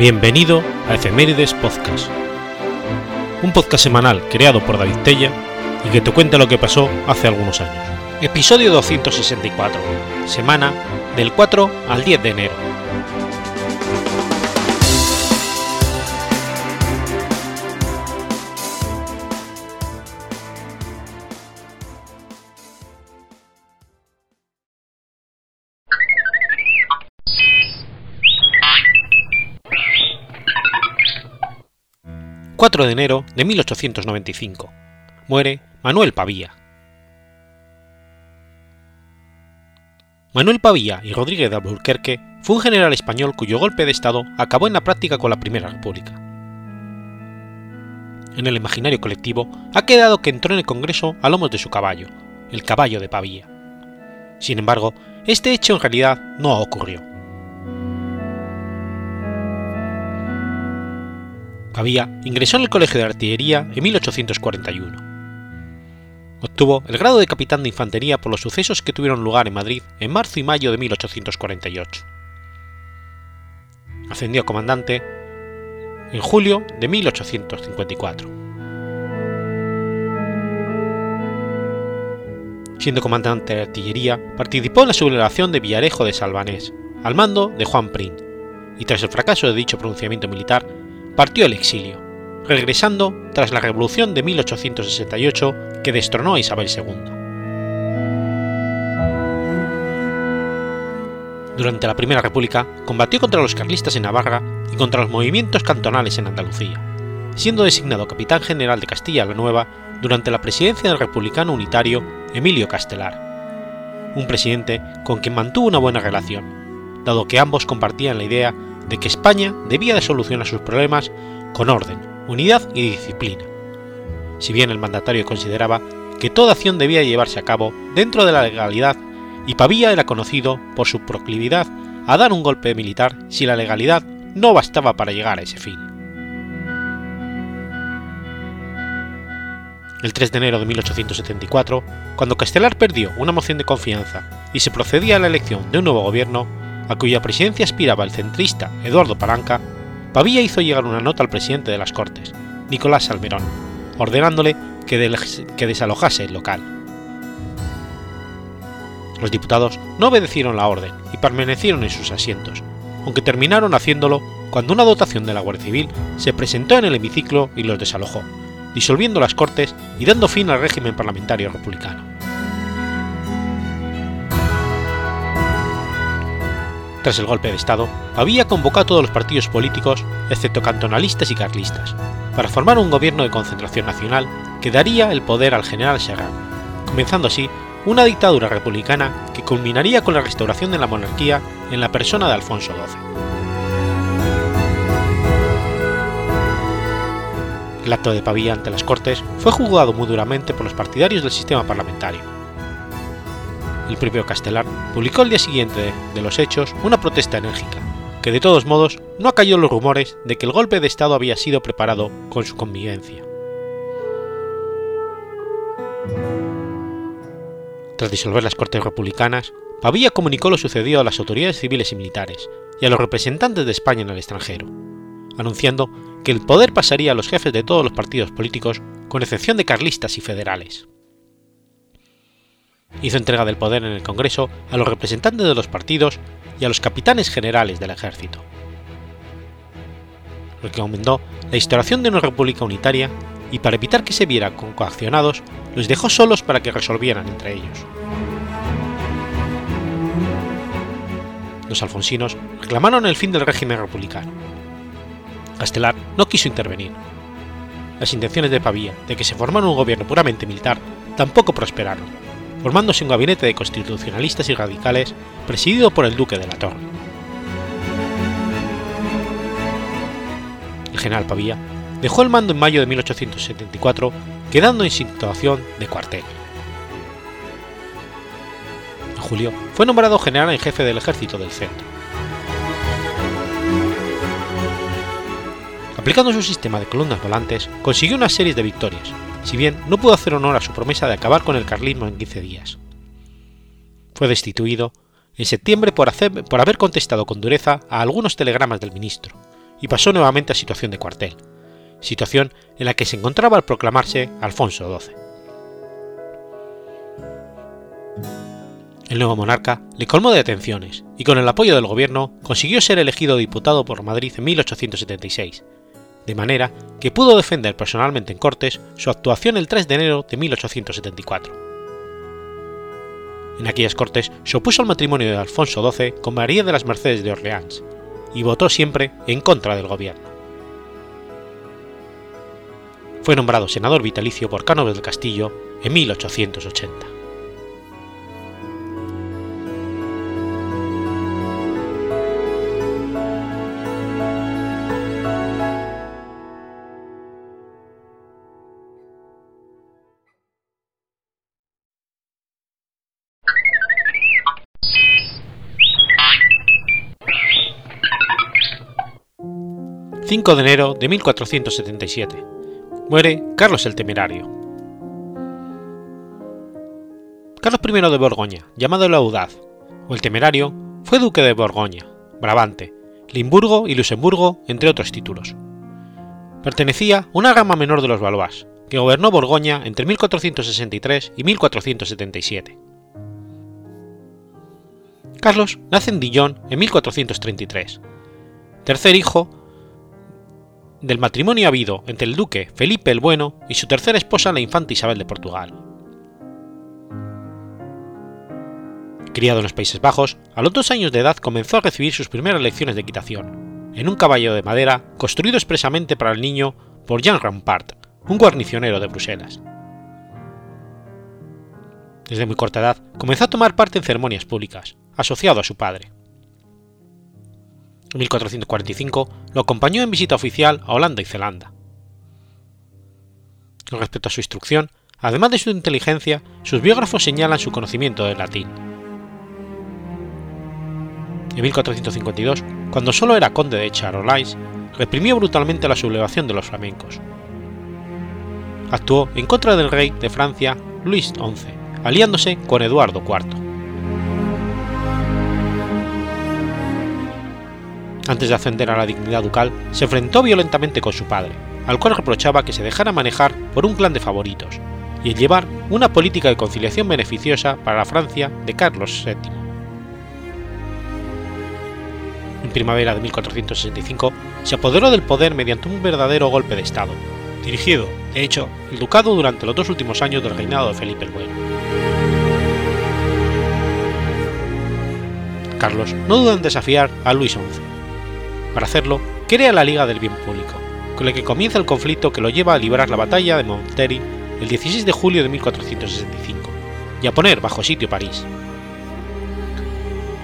Bienvenido a Efemérides Podcast, un podcast semanal creado por David Tella y que te cuenta lo que pasó hace algunos años. Episodio 264, semana del 4 al 10 de enero. 4 de enero de 1895. Muere Manuel Pavía. Manuel Pavía y Rodríguez de Alburquerque fue un general español cuyo golpe de Estado acabó en la práctica con la Primera República. En el imaginario colectivo ha quedado que entró en el Congreso a lomos de su caballo, el caballo de Pavía. Sin embargo, este hecho en realidad no ocurrió. Pavía ingresó en el Colegio de Artillería en 1841. Obtuvo el grado de capitán de infantería por los sucesos que tuvieron lugar en Madrid en marzo y mayo de 1848. Ascendió a comandante en julio de 1854. Siendo comandante de artillería, participó en la sublevación de Villarejo de Salvanés, al mando de Juan Prim, y tras el fracaso de dicho pronunciamiento militar, partió al exilio, regresando tras la Revolución de 1868 que destronó a Isabel II. Durante la Primera República combatió contra los carlistas en Navarra y contra los movimientos cantonales en Andalucía, siendo designado capitán general de Castilla la Nueva durante la presidencia del republicano unitario Emilio Castelar, un presidente con quien mantuvo una buena relación, dado que ambos compartían la idea de que España debía de solucionar sus problemas con orden, unidad y disciplina, si bien el mandatario consideraba que toda acción debía llevarse a cabo dentro de la legalidad y Pavía era conocido por su proclividad a dar un golpe militar si la legalidad no bastaba para llegar a ese fin. El 3 de enero de 1874, cuando Castelar perdió una moción de confianza y se procedía a la elección de un nuevo gobierno, a cuya presidencia aspiraba el centrista Eduardo Palanca, Pavía hizo llegar una nota al presidente de las Cortes, Nicolás Salmerón, ordenándole que, que desalojase el local. Los diputados no obedecieron la orden y permanecieron en sus asientos, aunque terminaron haciéndolo cuando una dotación de la Guardia Civil se presentó en el hemiciclo y los desalojó, disolviendo las Cortes y dando fin al régimen parlamentario republicano. Tras el golpe de Estado, había convocado a todos los partidos políticos, excepto cantonalistas y carlistas, para formar un gobierno de concentración nacional que daría el poder al general Serrano, comenzando así una dictadura republicana que culminaría con la restauración de la monarquía en la persona de Alfonso XII. El acto de Pavía ante las Cortes fue juzgado muy duramente por los partidarios del sistema parlamentario, el propio Castelar publicó al día siguiente de los hechos una protesta enérgica, que de todos modos no acalló los rumores de que el golpe de Estado había sido preparado con su convivencia. Tras disolver las Cortes Republicanas, Pavía comunicó lo sucedido a las autoridades civiles y militares y a los representantes de España en el extranjero, anunciando que el poder pasaría a los jefes de todos los partidos políticos, con excepción de carlistas y federales hizo entrega del poder en el Congreso a los representantes de los partidos y a los capitanes generales del ejército. Recomendó la instauración de una república unitaria y para evitar que se vieran coaccionados, los dejó solos para que resolvieran entre ellos. Los alfonsinos reclamaron el fin del régimen republicano. Castelar no quiso intervenir. Las intenciones de Pavía de que se formara un gobierno puramente militar tampoco prosperaron formándose un gabinete de constitucionalistas y radicales presidido por el duque de la Torre. El general Pavía dejó el mando en mayo de 1874, quedando en situación de cuartel. En julio fue nombrado general en jefe del ejército del centro. Aplicando su sistema de columnas volantes, consiguió una serie de victorias, si bien no pudo hacer honor a su promesa de acabar con el carlismo en 15 días. Fue destituido en septiembre por, haber contestado con dureza a algunos telegramas del ministro, y pasó nuevamente a situación de cuartel, situación en la que se encontraba al proclamarse Alfonso XII. El nuevo monarca le colmó de atenciones y con el apoyo del gobierno consiguió ser elegido diputado por Madrid en 1876, de manera que pudo defender personalmente en Cortes su actuación el 3 de enero de 1874. En aquellas Cortes se opuso al matrimonio de Alfonso XII con María de las Mercedes de Orleans y votó siempre en contra del gobierno. Fue nombrado senador vitalicio por Cánovas del Castillo en 1880. 5 de enero de 1477. Muere Carlos el Temerario. Carlos I de Borgoña, llamado el Audaz, o el Temerario, fue duque de Borgoña, Brabante, Limburgo y Luxemburgo, entre otros títulos. Pertenecía a una gama menor de los Valois, que gobernó Borgoña entre 1463 y 1477. Carlos nace en Dijon en 1433, tercer hijo del matrimonio habido entre el duque Felipe el Bueno y su tercera esposa la infanta Isabel de Portugal. Criado en los Países Bajos, a los dos años de edad comenzó a recibir sus primeras lecciones de equitación, en un caballo de madera construido expresamente para el niño por Jean Rampart, un guarnicionero de Bruselas. Desde muy corta edad comenzó a tomar parte en ceremonias públicas, asociado a su padre. En 1445 lo acompañó en visita oficial a Holanda y Zelanda. Con respecto a su instrucción, además de su inteligencia, sus biógrafos señalan su conocimiento del latín. En 1452, cuando solo era conde de Charolais, reprimió brutalmente la sublevación de los flamencos. Actuó en contra del rey de Francia, Luis XI, aliándose con Eduardo IV. Antes de ascender a la dignidad ducal, se enfrentó violentamente con su padre, al cual reprochaba que se dejara manejar por un clan de favoritos, y el llevar una política de conciliación beneficiosa para la Francia de Carlos VII. En primavera de 1465 se apoderó del poder mediante un verdadero golpe de Estado, dirigido, de hecho, el ducado durante los dos últimos años del reinado de Felipe el Bueno. Carlos no duda en desafiar a Luis XI, para hacerlo, crea la Liga del Bien Público, con la que comienza el conflicto que lo lleva a librar la batalla de Montlhéry el 16 de julio de 1465 y a poner bajo sitio París.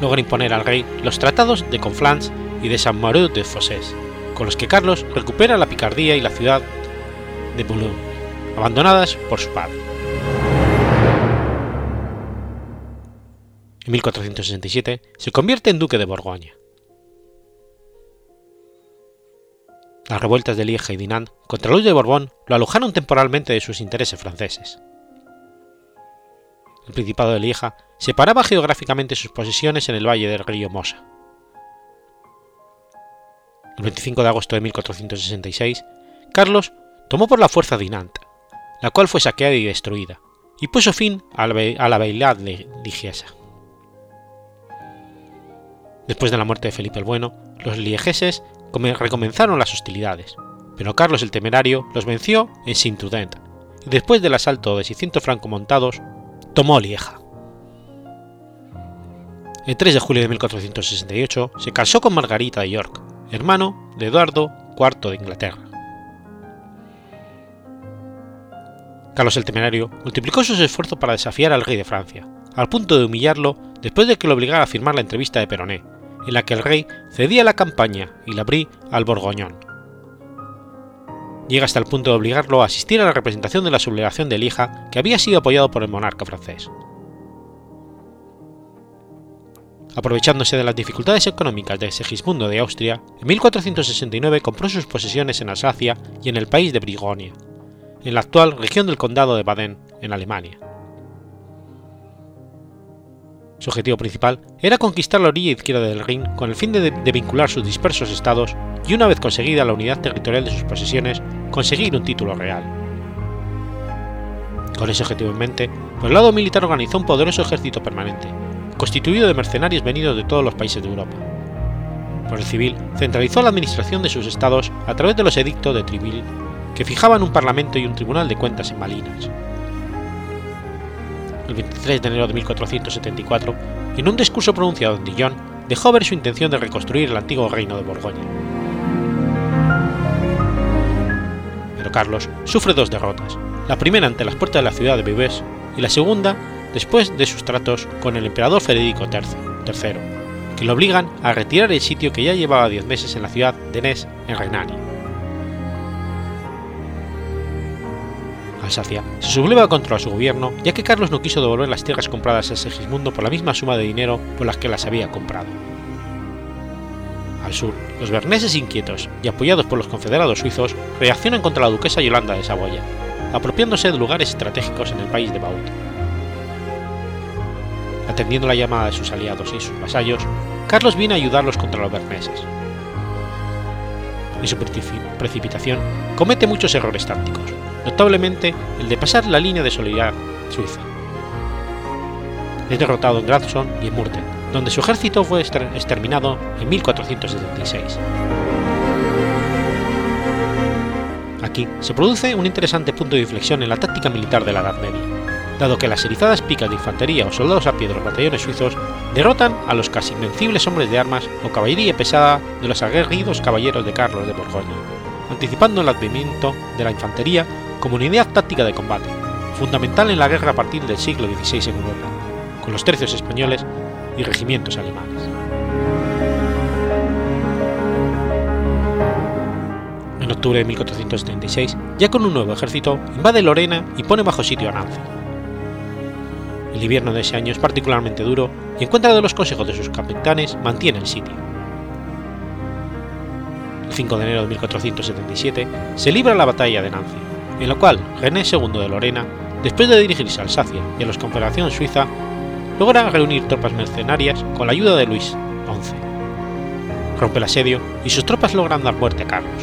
Logra imponer al rey los tratados de Conflans y de Saint-Maurice de Fossés, con los que Carlos recupera la Picardía y la ciudad de Boulogne, abandonadas por su padre. En 1467 se convierte en duque de Borgoña. Las revueltas de Lieja y Dinant contra Luis de Borbón lo alojaron temporalmente de sus intereses franceses. El Principado de Lieja separaba geográficamente sus posesiones en el valle del río Mosa. El 25 de agosto de 1466, Carlos tomó por la fuerza Dinant, la cual fue saqueada y destruida, y puso fin a la bailad ligiesa. Después de la muerte de Felipe el Bueno, los liegeses recomenzaron las hostilidades, pero Carlos el Temerario los venció en Saint-Trudent y después del asalto de 600 montados, tomó Lieja. El 3 de julio de 1468 se casó con Margarita de York, hermano de Eduardo IV de Inglaterra. Carlos el Temerario multiplicó sus esfuerzos para desafiar al rey de Francia, al punto de humillarlo después de que lo obligara a firmar la entrevista de Peroné, en la que el rey cedía la campaña y la Brie al Borgoñón. Llega hasta el punto de obligarlo a asistir a la representación de la sublevación de Lieja que había sido apoyado por el monarca francés. Aprovechándose de las dificultades económicas de Segismundo de Austria, en 1469 compró sus posesiones en Alsacia y en el país de Brigonia, en la actual región del condado de Baden, en Alemania. Su objetivo principal era conquistar la orilla izquierda del Rin con el fin de, vincular sus dispersos estados y una vez conseguida la unidad territorial de sus posesiones, conseguir un título real. Con ese objetivo en mente, por el lado militar organizó un poderoso ejército permanente, constituido de mercenarios venidos de todos los países de Europa. Por el civil, centralizó la administración de sus estados a través de los edictos de Trivil, que fijaban un parlamento y un tribunal de cuentas en Malinas. El 23 de enero de 1474, en un discurso pronunciado en Dijon, dejó ver su intención de reconstruir el antiguo reino de Borgoña. Pero Carlos sufre dos derrotas, la primera ante las puertas de la ciudad de Vives y la segunda después de sus tratos con el emperador Federico III, que lo obligan a retirar el sitio que ya llevaba diez meses en la ciudad de Nes, en Renania. Alsacia se subleva contra su gobierno ya que Carlos no quiso devolver las tierras compradas a Segismundo por la misma suma de dinero por las que las había comprado. Al sur, los berneses inquietos y apoyados por los confederados suizos reaccionan contra la duquesa Yolanda de Saboya, apropiándose de lugares estratégicos en el país de Baut. Atendiendo la llamada de sus aliados y sus vasallos, Carlos viene a ayudarlos contra los berneses. En su precipitación comete muchos errores tácticos, notablemente el de pasar la línea de solidaridad suiza. Es derrotado en Gradson y en Murten, donde su ejército fue exterminado en 1476. Aquí se produce un interesante punto de inflexión en la táctica militar de la Edad Media, dado que las erizadas picas de infantería o soldados a pie de los batallones suizos derrotan a los casi invencibles hombres de armas o caballería pesada de los aguerridos caballeros de Carlos de Borgoña, anticipando el advenimiento de la infantería como unidad táctica de combate, fundamental en la guerra a partir del siglo XVI en Europa, con los tercios españoles y regimientos alemanes. En octubre de 1476, ya con un nuevo ejército, invade Lorena y pone bajo sitio a Nancy. El invierno de ese año es particularmente duro y en contra de los consejos de sus capitanes mantiene el sitio. El 5 de enero de 1477 se libra la batalla de Nancy, en la cual René II de Lorena, después de dirigirse a Alsacia y a la Confederación Suiza, logra reunir tropas mercenarias con la ayuda de Luis XI. Rompe el asedio y sus tropas logran dar muerte a Carlos.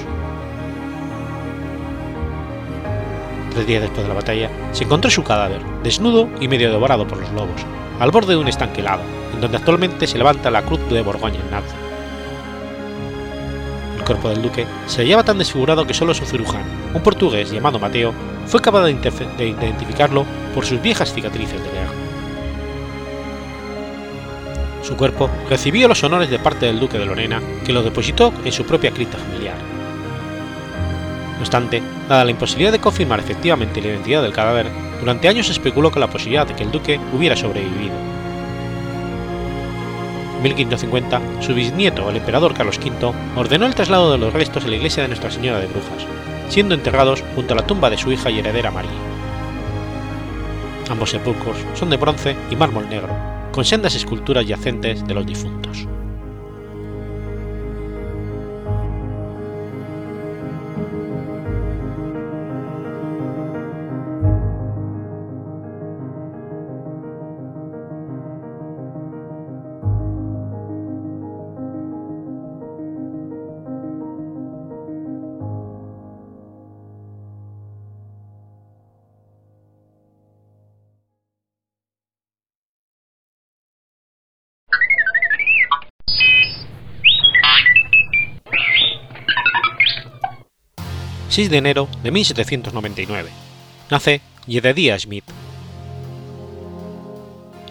Tres días después de la batalla, se encontró su cadáver, desnudo y medio devorado por los lobos, al borde de un estanque helado, en donde actualmente se levanta la cruz de Borgoña en Nancy. El cuerpo del duque se hallaba tan desfigurado que solo su cirujano, un portugués llamado Mateo, fue capaz de, de identificarlo por sus viejas cicatrices de guerra. Su cuerpo recibió los honores de parte del duque de Lorena, que lo depositó en su propia cripta familiar. No obstante, dada la imposibilidad de confirmar efectivamente la identidad del cadáver, durante años se especuló con la posibilidad de que el duque hubiera sobrevivido. En 1550, su bisnieto, el emperador Carlos V, ordenó el traslado de los restos a la iglesia de Nuestra Señora de Brujas, siendo enterrados junto a la tumba de su hija y heredera María. Ambos sepulcros son de bronce y mármol negro, con sendas esculturas yacentes de los difuntos. 6 de enero de 1799. Nace Jedediah Smith.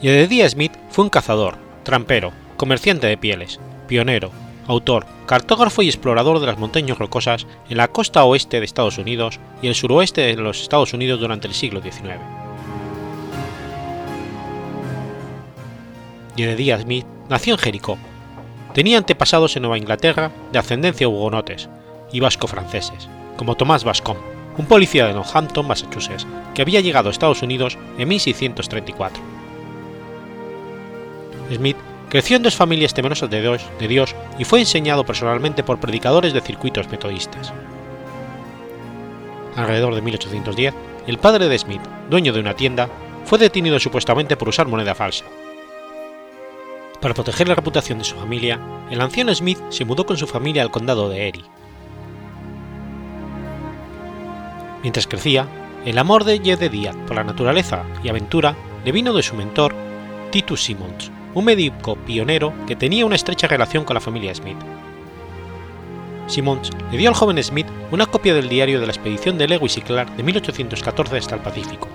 Jedediah Smith fue un cazador, trampero, comerciante de pieles, pionero, autor, cartógrafo y explorador de las montañas rocosas en la costa oeste de Estados Unidos y el suroeste de los Estados Unidos durante el siglo XIX. Jedediah Smith nació en Jericó. Tenía antepasados en Nueva Inglaterra de ascendencia hugonotes y vasco-franceses como Tomás Bascom, un policía de Northampton, Massachusetts, que había llegado a Estados Unidos en 1634. Smith creció en dos familias temerosas de Dios, de Dios y fue enseñado personalmente por predicadores de circuitos metodistas. Alrededor de 1810, el padre de Smith, dueño de una tienda, fue detenido supuestamente por usar moneda falsa. Para proteger la reputación de su familia, el anciano Smith se mudó con su familia al condado de Erie. Mientras crecía, el amor de Jedediah por la naturaleza y aventura le vino de su mentor, Titus Simmons, un médico pionero que tenía una estrecha relación con la familia Smith. Simmons le dio al joven Smith una copia del diario de la expedición de Lewis y Clark de 1814 hasta el Pacífico,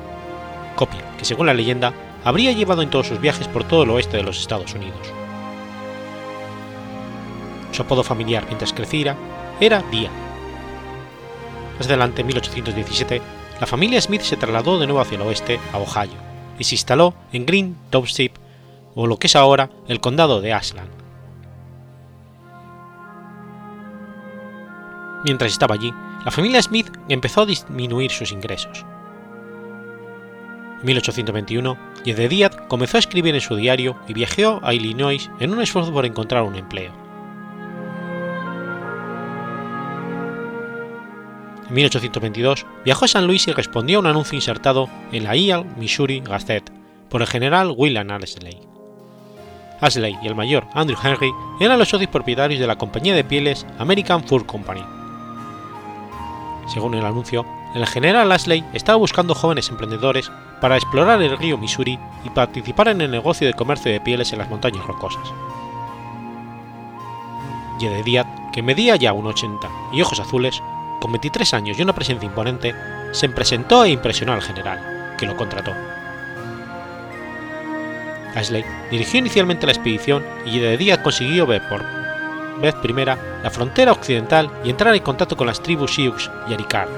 copia que según la leyenda habría llevado en todos sus viajes por todo el oeste de los Estados Unidos. Su apodo familiar mientras creciera era Dia. Más adelante, en 1817, la familia Smith se trasladó de nuevo hacia el oeste, a Ohio, y se instaló en Green Township, o lo que es ahora el condado de Ashland. Mientras estaba allí, la familia Smith empezó a disminuir sus ingresos. En 1821, Jedediah comenzó a escribir en su diario y viajó a Illinois en un esfuerzo por encontrar un empleo. En 1822 viajó a San Luis y respondió a un anuncio insertado en la Eal, Missouri Gazette por el general William Ashley. Ashley y el mayor Andrew Henry eran los socios propietarios de la compañía de pieles American Fur Company. Según el anuncio, el general Ashley estaba buscando jóvenes emprendedores para explorar el río Missouri y participar en el negocio de comercio de pieles en las montañas rocosas. Jedediah, que medía ya un 80 y ojos azules, con 23 años y una presencia imponente, se presentó e impresionó al general, que lo contrató. Ashley dirigió inicialmente la expedición y Jedediah consiguió ver por vez primera la frontera occidental y entrar en contacto con las tribus Sioux y Arikaras.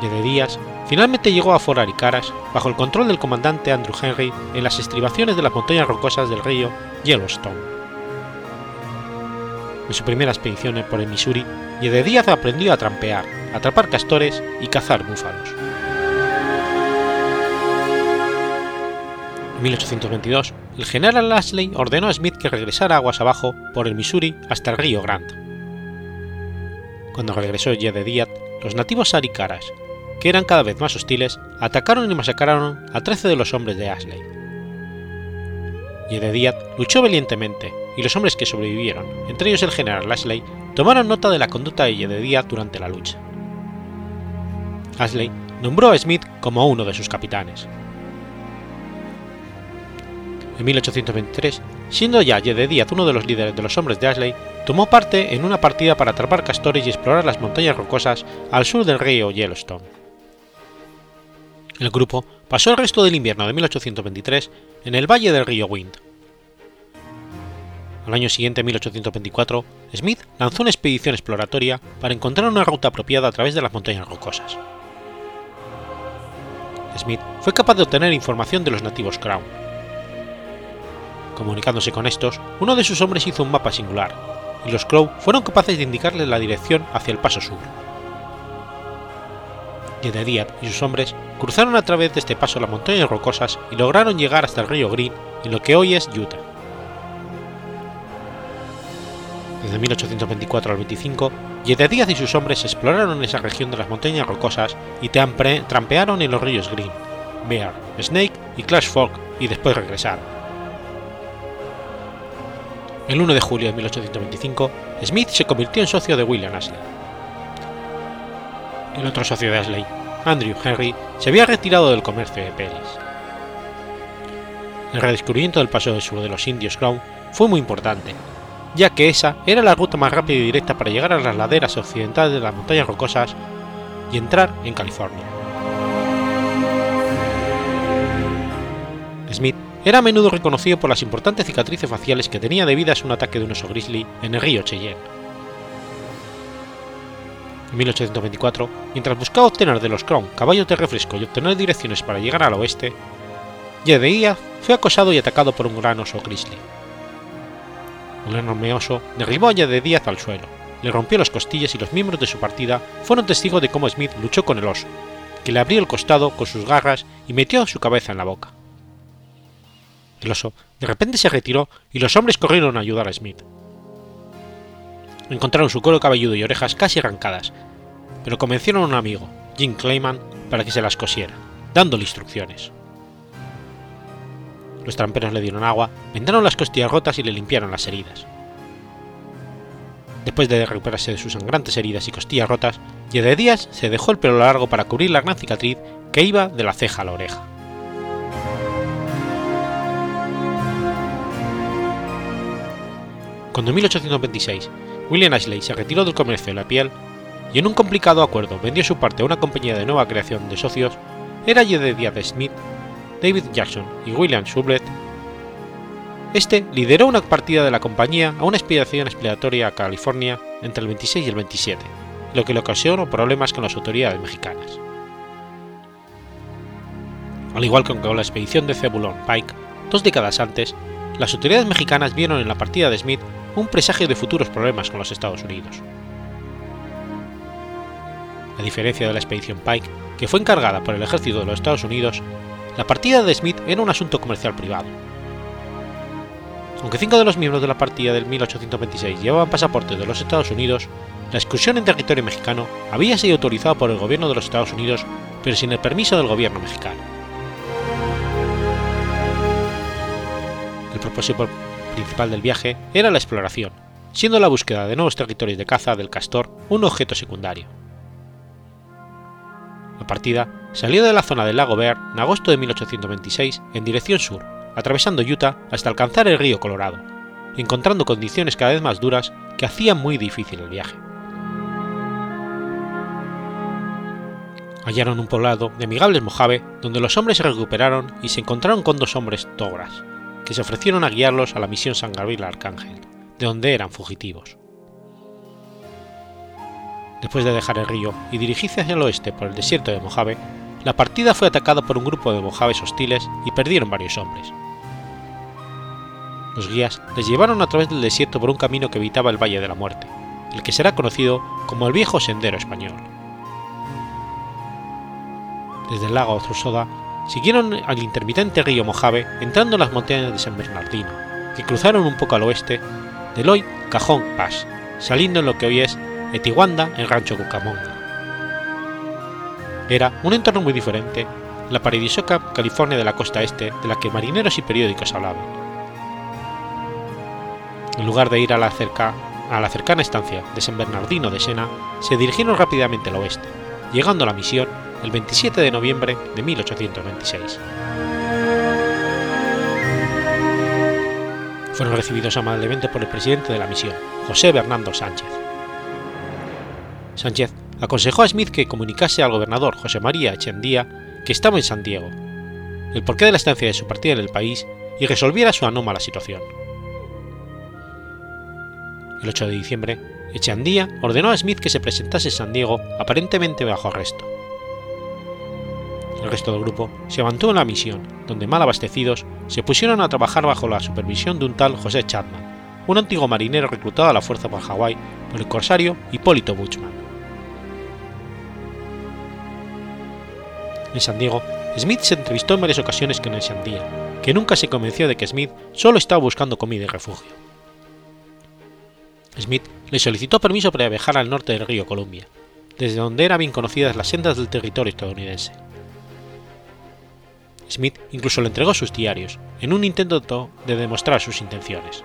Jedediah finalmente llegó a Fort Arikaras bajo el control del comandante Andrew Henry en las estribaciones de las montañas rocosas del río Yellowstone. En su primera expedición por el Missouri, Jedediah aprendió a trampear, atrapar castores y cazar búfalos. En 1822, el general Ashley ordenó a Smith que regresara aguas abajo por el Missouri hasta el río Grant. Cuando regresó Jedediah, los nativos aricaras, que eran cada vez más hostiles, atacaron y masacraron a 13 de los hombres de Ashley. Jedediah luchó valientemente, y los hombres que sobrevivieron, entre ellos el general Ashley, tomaron nota de la conducta de Jedediah durante la lucha. Ashley nombró a Smith como uno de sus capitanes. En 1823, siendo ya Jedediah uno de los líderes de los hombres de Ashley, tomó parte en una partida para atrapar castores y explorar las montañas rocosas al sur del río Yellowstone. El grupo pasó el resto del invierno de 1823 en el valle del río Wind. Al año siguiente, 1824, Smith lanzó una expedición exploratoria para encontrar una ruta apropiada a través de las montañas rocosas. Smith fue capaz de obtener información de los nativos Crown. Comunicándose con estos, uno de sus hombres hizo un mapa singular, y los Crow fueron capaces de indicarle la dirección hacia el paso sur. Jedediah y sus hombres cruzaron a través de este paso las montañas rocosas y lograron llegar hasta el río Green en lo que hoy es Utah. Desde 1824 al 25, Jedediah y sus hombres exploraron esa región de las montañas rocosas y trampearon en los ríos Green, Bear, Snake y Clash Fork y después regresaron. El 1 de julio de 1825, Smith se convirtió en socio de William Ashley. El otro socio de Ashley, Andrew Henry, se había retirado del comercio de pelis. El redescubrimiento del paso del sur de los indios Crown fue muy importante, ya que esa era la ruta más rápida y directa para llegar a las laderas occidentales de las montañas rocosas y entrar en California. Smith era a menudo reconocido por las importantes cicatrices faciales que tenía debidas a un ataque de un oso grizzly en el río Cheyenne. En 1824, mientras buscaba obtener de los Crown caballos de refresco y obtener direcciones para llegar al oeste, Jedediah fue acosado y atacado por un gran oso grizzly. Un enorme oso derribó a Jedediah al suelo, le rompió las costillas y los miembros de su partida fueron testigos de cómo Smith luchó con el oso, que le abrió el costado con sus garras y metió su cabeza en la boca. El oso de repente se retiró y los hombres corrieron a ayudar a Smith. Encontraron su cuero cabelludo y orejas casi arrancadas, pero convencieron a un amigo, Jim Clayman, para que se las cosiera, dándole instrucciones. Los tramperos le dieron agua, vendaron las costillas rotas y le limpiaron las heridas. Después de recuperarse de sus sangrantes heridas y costillas rotas, de Díaz se dejó el pelo largo para cubrir la gran cicatriz que iba de la ceja a la oreja. Cuando en 1826 William Ashley se retiró del comercio de la piel y en un complicado acuerdo vendió su parte a una compañía de nueva creación de socios, era Jedediah Smith, David Jackson y William Shublet. Este lideró una partida de la compañía a una expedición expiatoria a California entre el 26 y el 27, lo que le ocasionó problemas con las autoridades mexicanas. Al igual que con la expedición de Zebulon Pike, dos décadas antes, las autoridades mexicanas vieron en la partida de Smith un presagio de futuros problemas con los Estados Unidos. A diferencia de la expedición Pike, que fue encargada por el ejército de los Estados Unidos, la partida de Smith era un asunto comercial privado. Aunque cinco de los miembros de la partida del 1826 llevaban pasaportes de los Estados Unidos, la excursión en territorio mexicano había sido autorizada por el gobierno de los Estados Unidos, pero sin el permiso del gobierno mexicano. El propósito principal del viaje era la exploración, siendo la búsqueda de nuevos territorios de caza del castor un objeto secundario. La partida salió de la zona del lago Bear en agosto de 1826 en dirección sur, atravesando Utah hasta alcanzar el río Colorado, encontrando condiciones cada vez más duras que hacían muy difícil el viaje. Hallaron un poblado de amigables Mojave donde los hombres se recuperaron y se encontraron con dos hombres togras, que se ofrecieron a guiarlos a la misión San Gabriel Arcángel, de donde eran fugitivos. Después de dejar el río y dirigirse hacia el oeste por el desierto de Mojave, la partida fue atacada por un grupo de mojaves hostiles y perdieron varios hombres. Los guías les llevaron a través del desierto por un camino que evitaba el Valle de la Muerte, el que será conocido como el Viejo Sendero Español. Desde el lago Otrusoda siguieron al intermitente río Mojave entrando en las montañas de San Bernardino, que cruzaron un poco al oeste del hoy Cajón Pass, saliendo en lo que hoy es Etiwanda en Rancho Cucamonga. Era un entorno muy diferente, la paradisíaca California de la costa este de la que marineros y periódicos hablaban. En lugar de ir a la, a la cercana estancia de San Bernardino de Sena, se dirigieron rápidamente al oeste, llegando a la misión el 27 de noviembre de 1826. Fueron recibidos amablemente por el presidente de la misión, José Bernardo Sánchez. Sánchez aconsejó a Smith que comunicase al gobernador José María Echendía que estaba en San Diego, el porqué de la estancia de su partida en el país y resolviera su anómala situación. El 8 de diciembre, Echandía ordenó a Smith que se presentase en San Diego aparentemente bajo arresto. El resto del grupo se mantuvo en la misión, donde mal abastecidos se pusieron a trabajar bajo la supervisión de un tal José Chapman, un antiguo marinero reclutado a la fuerza por Hawái por el corsario Hipólito Buchman. En San Diego, Smith se entrevistó en varias ocasiones con el Sandía, que nunca se convenció de que Smith solo estaba buscando comida y refugio. Smith le solicitó permiso para viajar al norte del río Columbia, desde donde eran bien conocidas las sendas del territorio estadounidense. Smith incluso le entregó sus diarios, en un intento de demostrar sus intenciones.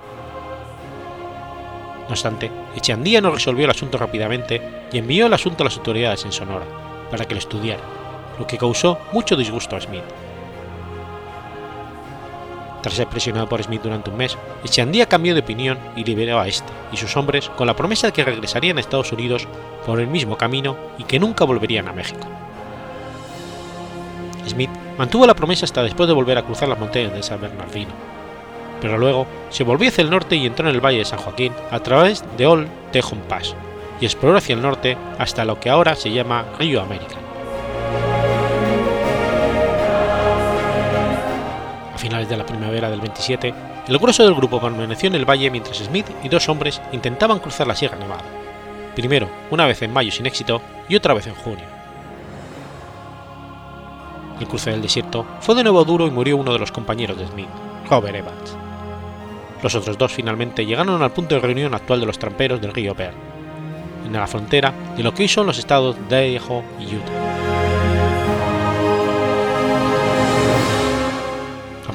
No obstante, Echandía no resolvió el asunto rápidamente y envió el asunto a las autoridades en Sonora, para que lo estudiaran, lo que causó mucho disgusto a Smith. Tras ser presionado por Smith durante un mes, Echandía cambió de opinión y liberó a este y sus hombres con la promesa de que regresarían a Estados Unidos por el mismo camino y que nunca volverían a México. Smith mantuvo la promesa hasta después de volver a cruzar las montañas de San Bernardino, pero luego se volvió hacia el norte y entró en el Valle de San Joaquín a través de Old Tejon Pass y exploró hacia el norte hasta lo que ahora se llama Río América. Finales de la primavera del 27, el grueso del grupo permaneció en el valle mientras Smith y dos hombres intentaban cruzar la Sierra Nevada, primero una vez en mayo sin éxito y otra vez en junio. El cruce del desierto fue de nuevo duro y murió uno de los compañeros de Smith, Robert Evans. Los otros dos finalmente llegaron al punto de reunión actual de los tramperos del río Pearl, en la frontera de lo que hoy son los estados de Idaho y Utah.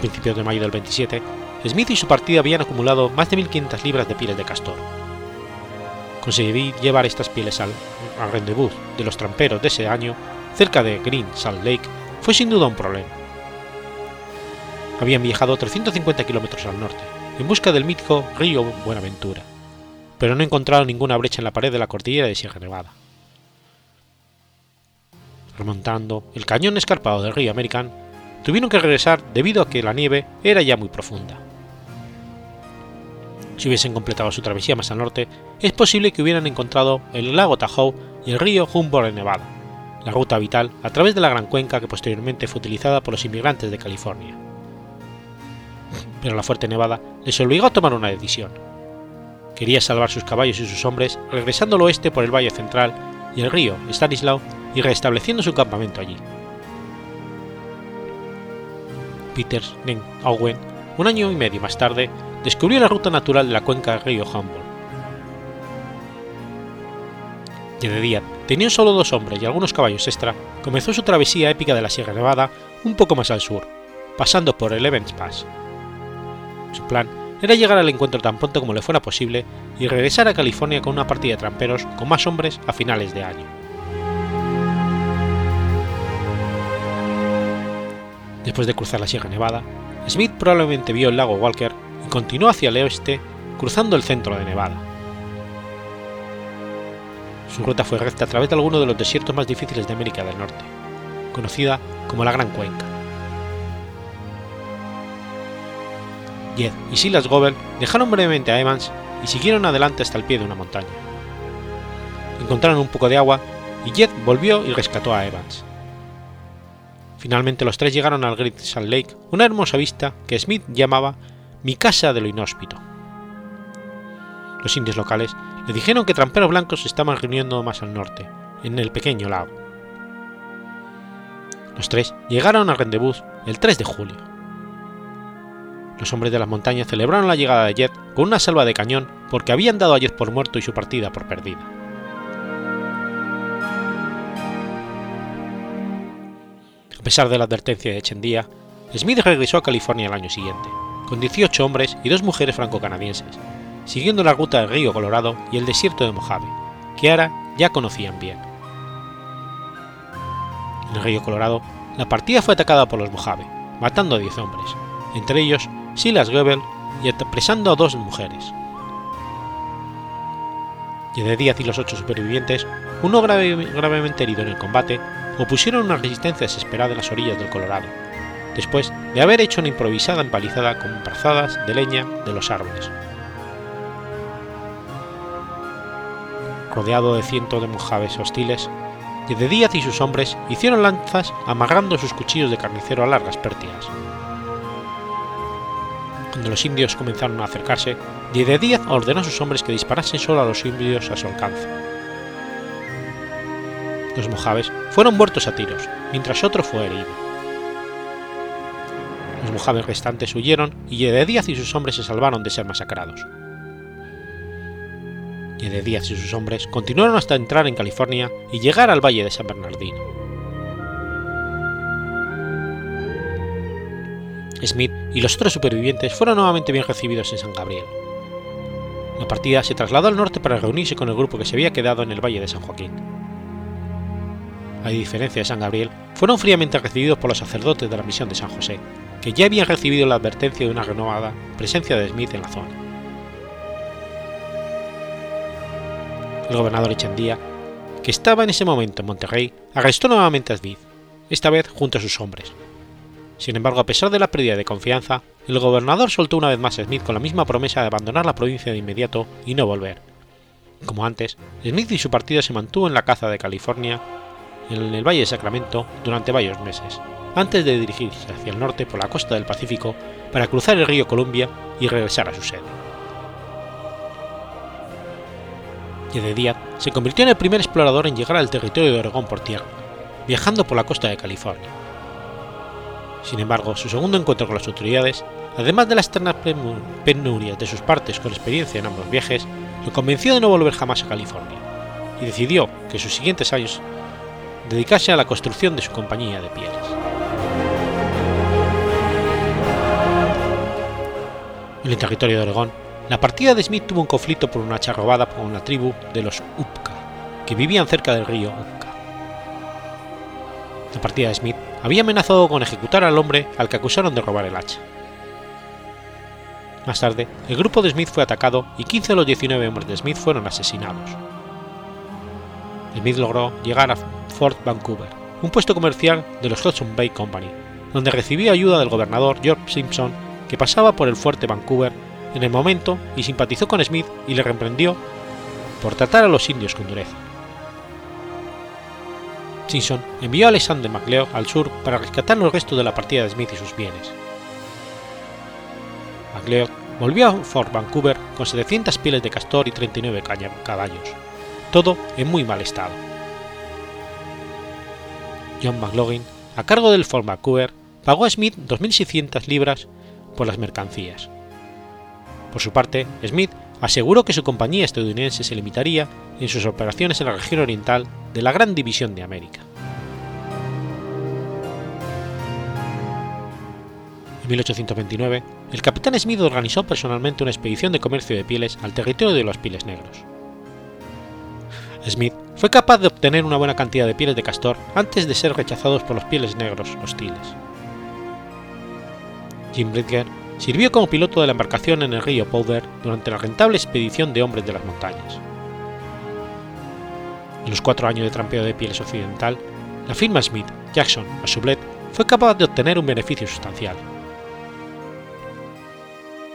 Principios de mayo del 27, Smith y su partida habían acumulado más de 1.500 libras de pieles de castor. Conseguir llevar estas pieles al, al rendezvous de los tramperos de ese año, cerca de Green Salt Lake, fue sin duda un problema. Habían viajado 350 kilómetros al norte, en busca del mítico río Buenaventura, pero no encontraron ninguna brecha en la pared de la cordillera de Sierra Nevada. Remontando el cañón escarpado del río American, tuvieron que regresar debido a que la nieve era ya muy profunda. Si hubiesen completado su travesía más al norte, es posible que hubieran encontrado el lago Tahoe y el río Humboldt en Nevada, la ruta vital a través de la gran cuenca que posteriormente fue utilizada por los inmigrantes de California. Pero la fuerte nevada les obligó a tomar una decisión. Quería salvar sus caballos y sus hombres regresando al oeste por el valle central y el río Stanislaw y restableciendo su campamento allí. Peters Owen, un año y medio más tarde, descubrió la ruta natural de la cuenca del río Humboldt. Y de día, teniendo solo dos hombres y algunos caballos extra, comenzó su travesía épica de la Sierra Nevada un poco más al sur, pasando por el Evans Pass. Su plan era llegar al encuentro tan pronto como le fuera posible y regresar a California con una partida de tramperos con más hombres a finales de año. Después de cruzar la Sierra Nevada, Smith probablemente vio el lago Walker y continuó hacia el oeste cruzando el centro de Nevada. Su ruta fue recta a través de algunos de los desiertos más difíciles de América del Norte, conocida como la Gran Cuenca. Jed y Silas Goebel dejaron brevemente a Evans y siguieron adelante hasta el pie de una montaña. Encontraron un poco de agua y Jed volvió y rescató a Evans. Finalmente los tres llegaron al Great Salt Lake, una hermosa vista que Smith llamaba mi casa de lo inhóspito. Los indios locales le dijeron que tramperos blancos se estaban reuniendo más al norte, en el pequeño lago. Los tres llegaron al rendezvous el 3 de julio. Los hombres de las montañas celebraron la llegada de Jed con una salva de cañón porque habían dado a Jed por muerto y su partida por perdida. A pesar de la advertencia de Chendía, Smith regresó a California el año siguiente, con 18 hombres y dos mujeres franco-canadienses, siguiendo la ruta del río Colorado y el desierto de Mojave, que ahora ya conocían bien. En el río Colorado, la partida fue atacada por los Mojave, matando a 10 hombres, entre ellos Silas Goebel y apresando a dos mujeres. Y de Díaz y los ocho supervivientes, uno gravemente herido en el combate, opusieron una resistencia desesperada en las orillas del Colorado, después de haber hecho una improvisada empalizada con brazadas de leña de los árboles. Rodeado de cientos de mojaves hostiles, de Díaz y sus hombres hicieron lanzas amarrando sus cuchillos de carnicero a largas pértigas. Cuando los indios comenzaron a acercarse, de Díaz ordenó a sus hombres que disparasen solo a los indios a su alcance. Los mojaves fueron muertos a tiros, mientras otro fue herido. Los mojaves restantes huyeron y Díaz y sus hombres se salvaron de ser masacrados. Díaz y sus hombres continuaron hasta entrar en California y llegar al valle de San Bernardino. Smith y los otros supervivientes fueron nuevamente bien recibidos en San Gabriel. La partida se trasladó al norte para reunirse con el grupo que se había quedado en el valle de San Joaquín. A diferencia de San Gabriel, fueron fríamente recibidos por los sacerdotes de la misión de San José, que ya habían recibido la advertencia de una renovada presencia de Smith en la zona. El gobernador Echendía, que estaba en ese momento en Monterrey, arrestó nuevamente a Smith, esta vez junto a sus hombres. Sin embargo, a pesar de la pérdida de confianza, el gobernador soltó una vez más a Smith con la misma promesa de abandonar la provincia de inmediato y no volver. Como antes, Smith y su partido se mantuvo en la caza de California en el Valle de Sacramento durante varios meses, antes de dirigirse hacia el norte por la costa del Pacífico para cruzar el río Columbia y regresar a su sede. de Díaz se convirtió en el primer explorador en llegar al territorio de Oregón por tierra, viajando por la costa de California. Sin embargo, su segundo encuentro con las autoridades, además de las externas penurias de sus partes con experiencia en ambos viajes, lo convenció de no volver jamás a California, y decidió que sus siguientes años dedicarse a la construcción de su compañía de pieles. En el territorio de Oregón, la partida de Smith tuvo un conflicto por una hacha robada por una tribu de los Upka, que vivían cerca del río Upka. La partida de Smith había amenazado con ejecutar al hombre al que acusaron de robar el hacha. Más tarde, el grupo de Smith fue atacado y 15 de los 19 hombres de Smith fueron asesinados. Smith logró llegar a Fort Vancouver, un puesto comercial de los Hudson Bay Company, donde recibió ayuda del gobernador George Simpson, que pasaba por el fuerte Vancouver en el momento y simpatizó con Smith y le reprendió por tratar a los indios con dureza. Simpson envió a Alexander MacLeod al sur para rescatar los restos de la partida de Smith y sus bienes. MacLeod volvió a Fort Vancouver con 700 pieles de castor y 39 caballos, todo en muy mal estado. John McLaughlin, a cargo del Fort Vancouver, pagó a Smith 2.600 libras por las mercancías. Por su parte, Smith aseguró que su compañía estadounidense se limitaría en sus operaciones en la región oriental de la Gran División de América. En 1829, el capitán Smith organizó personalmente una expedición de comercio de pieles al territorio de los Pieles Negros. Smith fue capaz de obtener una buena cantidad de pieles de castor antes de ser rechazados por los Pieles Negros hostiles. Jim Bridger sirvió como piloto de la embarcación en el río Powder durante la rentable expedición de hombres de las montañas. En los cuatro años de trampeo de pieles occidental, la firma Smith, Jackson a Sublet fue capaz de obtener un beneficio sustancial.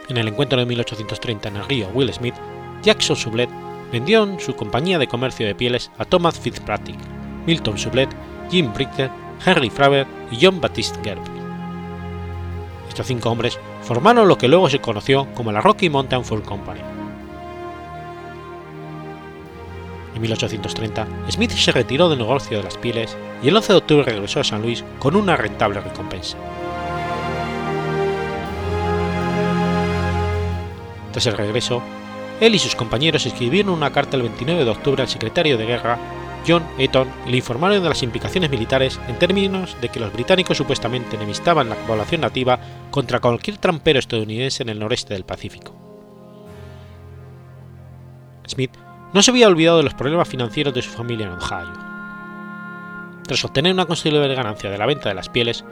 En el encuentro de 1830 en el río Will Smith, Jackson Sublet vendió su compañía de comercio de pieles a Thomas Fitzpatrick, Milton Sublet, Jim Bricker, Henry Fraber y John Baptiste Gerb. Estos cinco hombres formaron lo que luego se conoció como la Rocky Mountain Fur Company. En 1830, Smith se retiró del negocio de las pieles y el 11 de octubre regresó a San Luis con una rentable recompensa. Tras el regreso, él y sus compañeros escribieron una carta el 29 de octubre al secretario de guerra, John Eaton, y le informaron de las implicaciones militares en términos de que los británicos supuestamente enemistaban la población nativa contra cualquier trampero estadounidense en el noreste del Pacífico. Smith no se había olvidado de los problemas financieros de su familia en Ohio. Tras obtener una considerable ganancia de la venta de las pieles,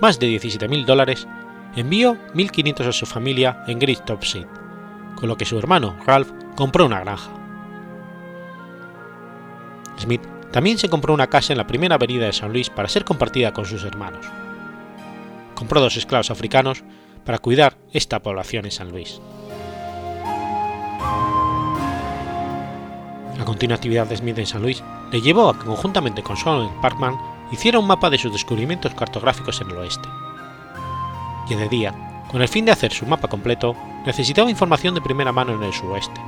más de 17.000 dólares, envió 1.500 a su familia en Great Topseed, con lo que su hermano Ralph compró una granja. Smith también se compró una casa en la primera avenida de San Luis para ser compartida con sus hermanos. Compró dos esclavos africanos para cuidar esta población en San Luis. La continua actividad de Smith en San Luis le llevó a que conjuntamente con Solomon Parkman hiciera un mapa de sus descubrimientos cartográficos en el oeste. Y de día, con el fin de hacer su mapa completo, necesitaba información de primera mano en el suroeste,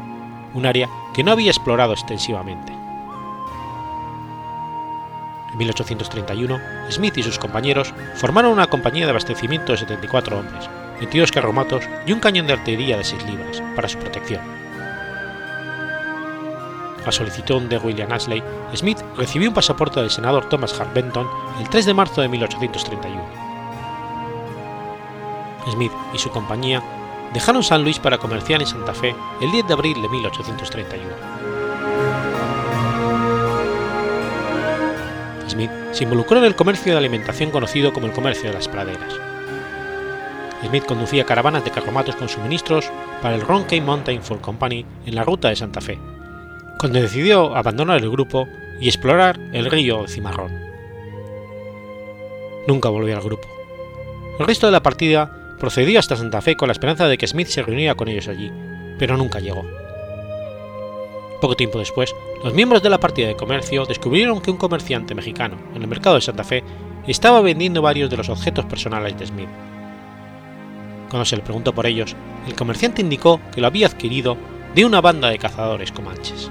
un área que no había explorado extensivamente. En 1831, Smith y sus compañeros formaron una compañía de abastecimiento de 74 hombres, 22 carromatos y un cañón de artillería de 6 libras para su protección a solicitud de William Ashley, Smith recibió un pasaporte del senador Thomas Hart Benton el 3 de marzo de 1831. Smith y su compañía dejaron San Luis para comerciar en Santa Fe el 10 de abril de 1831. Smith se involucró en el comercio de alimentación conocido como el comercio de las praderas. Smith conducía caravanas de carromatos con suministros para el Ronkey Mountain Fur Company en la ruta de Santa Fe, cuando decidió abandonar el grupo y explorar el río Cimarrón. Nunca volvió al grupo. El resto de la partida procedió hasta Santa Fe con la esperanza de que Smith se reuniera con ellos allí, pero nunca llegó. Poco tiempo después, los miembros de la partida de comercio descubrieron que un comerciante mexicano en el mercado de Santa Fe estaba vendiendo varios de los objetos personales de Smith. Cuando se le preguntó por ellos, el comerciante indicó que lo había adquirido de una banda de cazadores comanches.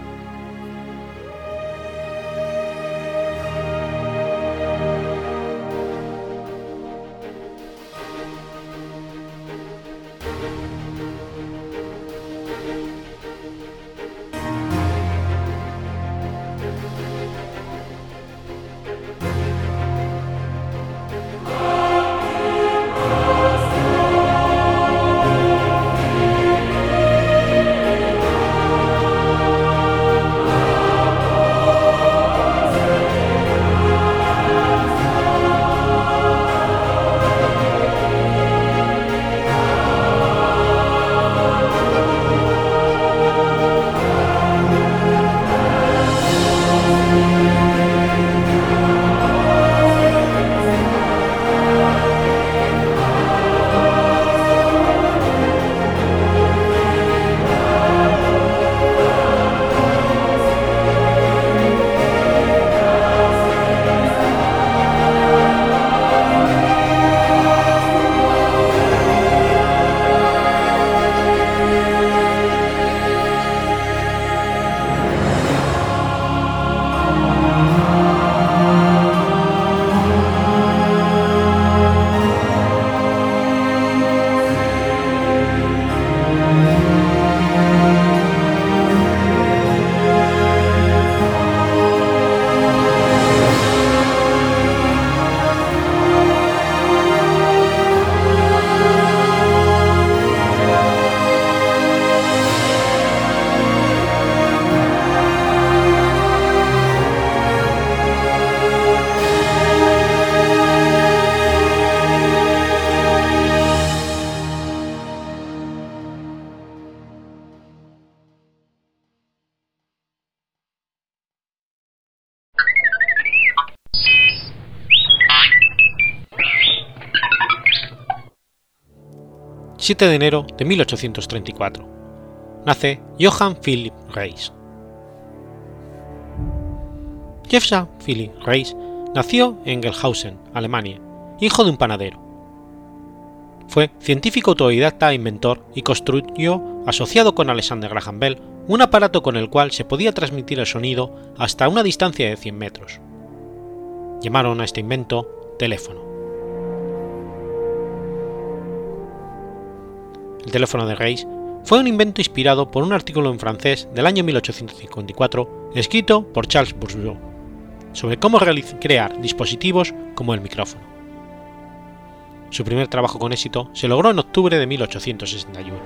7 de enero de 1834. Nace Johann Philipp Reis. Johann Philipp Reis nació en Gelhausen, Alemania, hijo de un panadero. Fue científico autodidacta inventor y construyó, asociado con Alexander Graham Bell, un aparato con el cual se podía transmitir el sonido hasta una distancia de 100 metros. Llamaron a este invento teléfono. El teléfono de Reis fue un invento inspirado por un artículo en francés del año 1854 escrito por Charles Bourgeois sobre cómo crear dispositivos como el micrófono. Su primer trabajo con éxito se logró en octubre de 1861.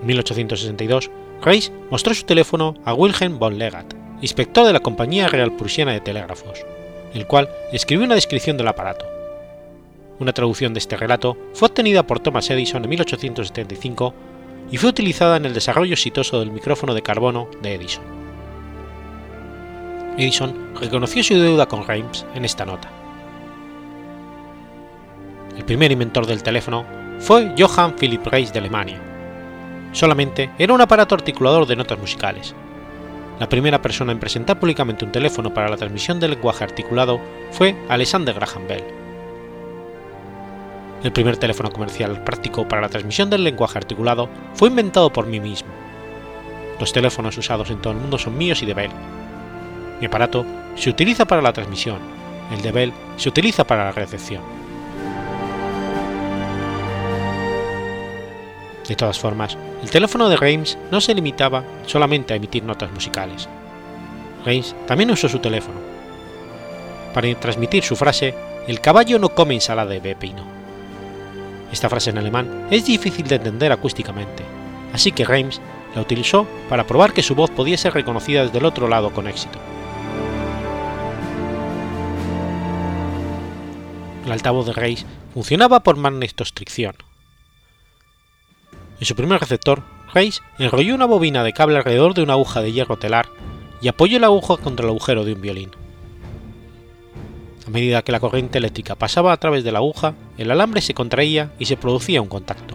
En 1862, Reis mostró su teléfono a Wilhelm von Legat, inspector de la Compañía Real Prusiana de Telégrafos, el cual escribió una descripción del aparato. Una traducción de este relato fue obtenida por Thomas Edison en 1875 y fue utilizada en el desarrollo exitoso del micrófono de carbono de Edison. Edison reconoció su deuda con Reims en esta nota. El primer inventor del teléfono fue Johann Philipp Reis de Alemania. Solamente era un aparato articulador de notas musicales. La primera persona en presentar públicamente un teléfono para la transmisión del lenguaje articulado fue Alexander Graham Bell. El primer teléfono comercial práctico para la transmisión del lenguaje articulado fue inventado por mí mismo. Los teléfonos usados en todo el mundo son míos y de Bell. Mi aparato se utiliza para la transmisión, el de Bell se utiliza para la recepción. De todas formas, el teléfono de Reims no se limitaba solamente a emitir notas musicales. Reims también usó su teléfono para transmitir su frase El caballo no come ensalada de pepino. Esta frase en alemán es difícil de entender acústicamente, así que Reims la utilizó para probar que su voz podía ser reconocida desde el otro lado con éxito. El altavoz de Reims funcionaba por magnetostricción. En su primer receptor, Reis enrolló una bobina de cable alrededor de una aguja de hierro telar y apoyó la aguja contra el agujero de un violín. A medida que la corriente eléctrica pasaba a través de la aguja, el alambre se contraía y se producía un contacto.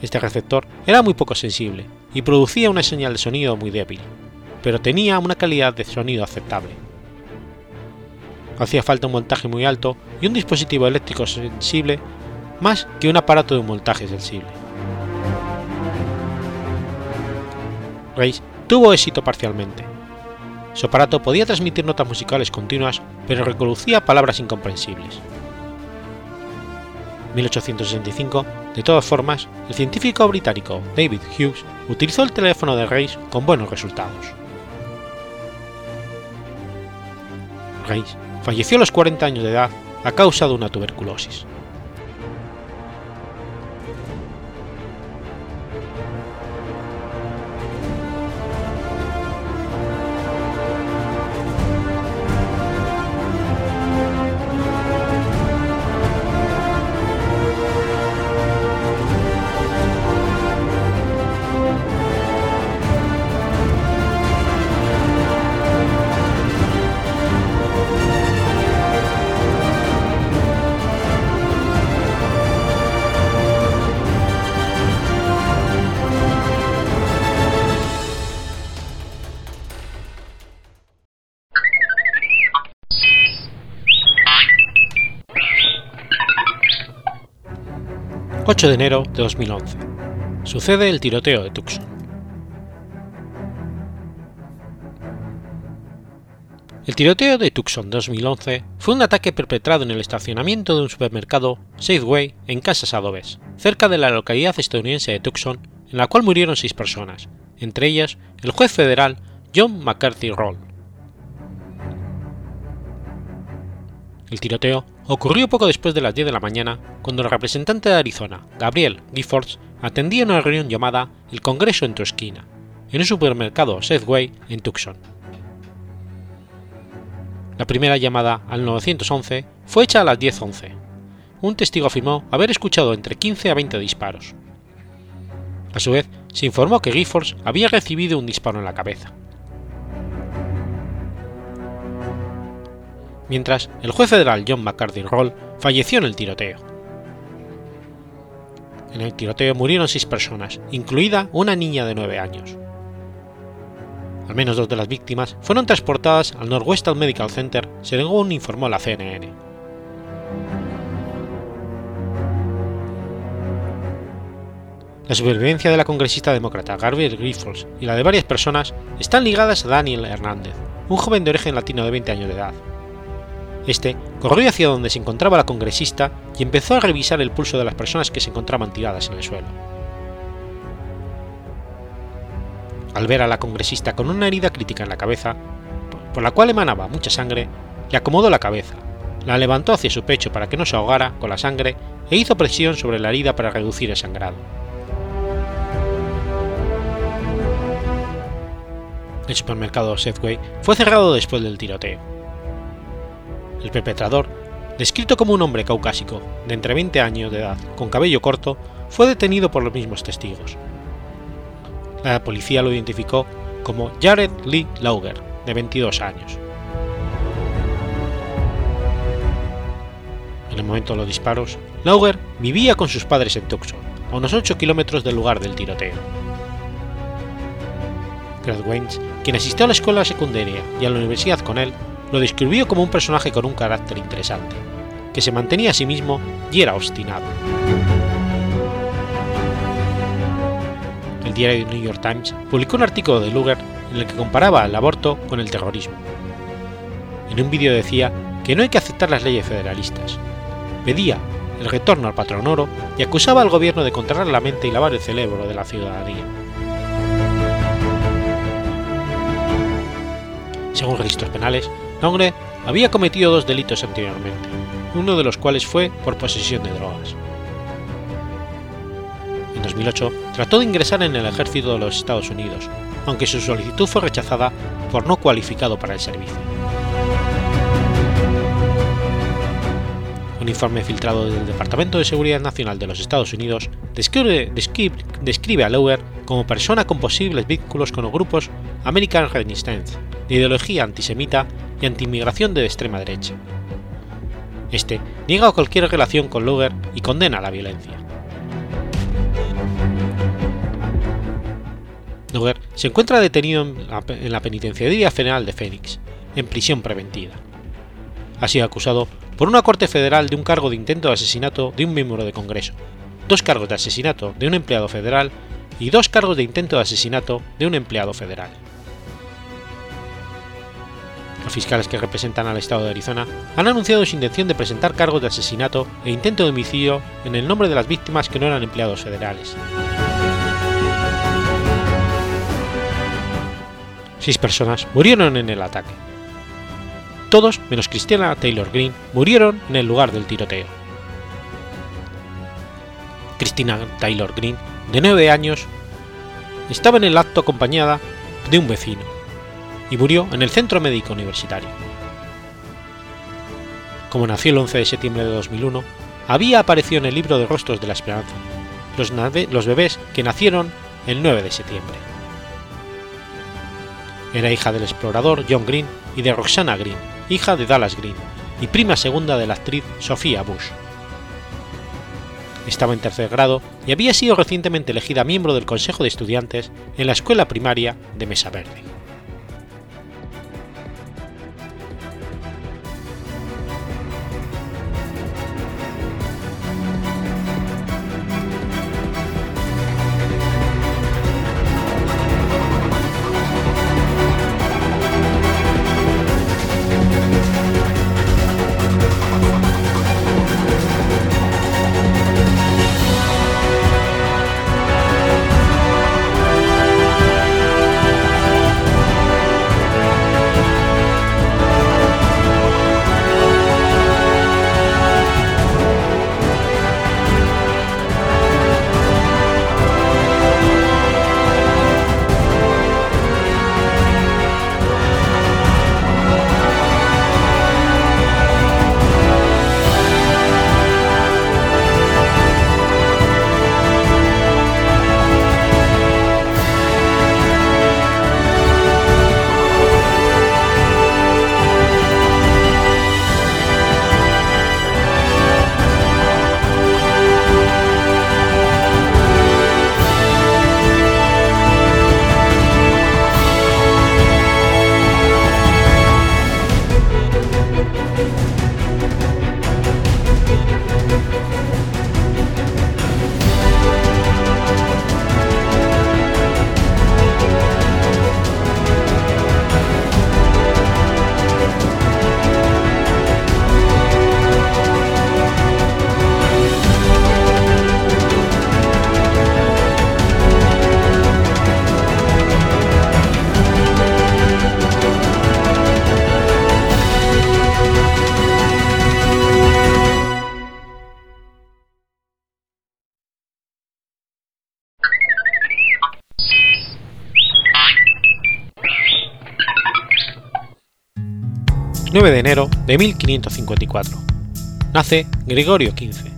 Este receptor era muy poco sensible y producía una señal de sonido muy débil, pero tenía una calidad de sonido aceptable. Hacía falta un voltaje muy alto y un dispositivo eléctrico sensible más que un aparato de un voltaje sensible. Reis tuvo éxito parcialmente. Su aparato podía transmitir notas musicales continuas, pero reconocía palabras incomprensibles. En 1865, de todas formas, el científico británico David Hughes utilizó el teléfono de Reis con buenos resultados. Reis falleció a los 40 años de edad a causa de una tuberculosis. 8 de enero de 2011. Sucede el tiroteo de Tucson. El tiroteo de Tucson 2011 fue un ataque perpetrado en el estacionamiento de un supermercado Safeway en Casas Adobes, cerca de la localidad estadounidense de Tucson, en la cual murieron seis personas, entre ellas el juez federal John McCarthy Roll. El tiroteo ocurrió poco después de las 10 de la mañana, cuando el representante de Arizona, Gabriel Giffords, atendía una reunión llamada El Congreso en tu esquina, en un supermercado Safeway en Tucson. La primera llamada al 911 fue hecha a las 10.11. Un testigo afirmó haber escuchado entre 15 a 20 disparos. A su vez, se informó que Giffords había recibido un disparo en la cabeza. Mientras el juez federal John McCarthy Roll falleció en el tiroteo. En el tiroteo murieron seis personas, incluida una niña de 9 años. Al menos dos de las víctimas fueron transportadas al Northwestern Medical Center, según informó la CNN. La supervivencia de la congresista demócrata Gabrielle Grifols y la de varias personas están ligadas a Daniel Hernández, un joven de origen latino de 20 años de edad. Este corrió hacia donde se encontraba la congresista y empezó a revisar el pulso de las personas que se encontraban tiradas en el suelo. Al ver a la congresista con una herida crítica en la cabeza, por la cual emanaba mucha sangre, le acomodó la cabeza, la levantó hacia su pecho para que no se ahogara con la sangre e hizo presión sobre la herida para reducir el sangrado. El supermercado Safeway fue cerrado después del tiroteo. El perpetrador, descrito como un hombre caucásico de entre 20 años de edad con cabello corto, fue detenido por los mismos testigos. La policía lo identificó como Jared Lee Lauger, de 22 años. En el momento de los disparos, Lauger vivía con sus padres en Tucson, a unos 8 kilómetros del lugar del tiroteo. Greg Waynes, quien asistió a la escuela secundaria y a la universidad con él, lo describió como un personaje con un carácter interesante, que se mantenía a sí mismo y era obstinado. El diario New York Times publicó un artículo de Luger en el que comparaba el aborto con el terrorismo. En un vídeo decía que no hay que aceptar las leyes federalistas. Pedía el retorno al patrón oro y acusaba al gobierno de controlar la mente y lavar el cerebro de la ciudadanía. Según registros penales, Longre había cometido dos delitos anteriormente, uno de los cuales fue por posesión de drogas. En 2008 trató de ingresar en el ejército de los Estados Unidos, aunque su solicitud fue rechazada por no cualificado para el servicio. Un informe filtrado del Departamento de Seguridad Nacional de los Estados Unidos describe, describe, a Lauer como persona con posibles vínculos con los grupos American Resistance, de ideología antisemita y antiinmigración de extrema derecha. Este niega cualquier relación con Luger y condena la violencia. Luger se encuentra detenido en la Penitenciaría Federal de Phoenix, en prisión preventiva. Ha sido acusado por una corte federal de un cargo de intento de asesinato de un miembro de Congreso, dos cargos de asesinato de un empleado federal y dos cargos de intento de asesinato de un empleado federal. Fiscales que representan al estado de Arizona han anunciado su intención de presentar cargos de asesinato e intento de homicidio en el nombre de las víctimas que no eran empleados federales. Seis personas murieron en el ataque. Todos, menos Christiana Taylor Green, murieron en el lugar del tiroteo. Christina Taylor Green, de 9 años, estaba en el acto acompañada de un vecino, y murió en el Centro Médico Universitario. Como nació el 11 de septiembre de 2001, había aparecido en el libro de Rostros de la Esperanza, los, bebés que nacieron el 9 de septiembre. Era hija del explorador John Green y de Roxana Green, hija de Dallas Green, y prima segunda de la actriz Sophia Bush. Estaba en tercer grado y había sido recientemente elegida miembro del Consejo de Estudiantes en la escuela primaria de Mesa Verde. 29 de enero de 1554. Nace Gregorio XV.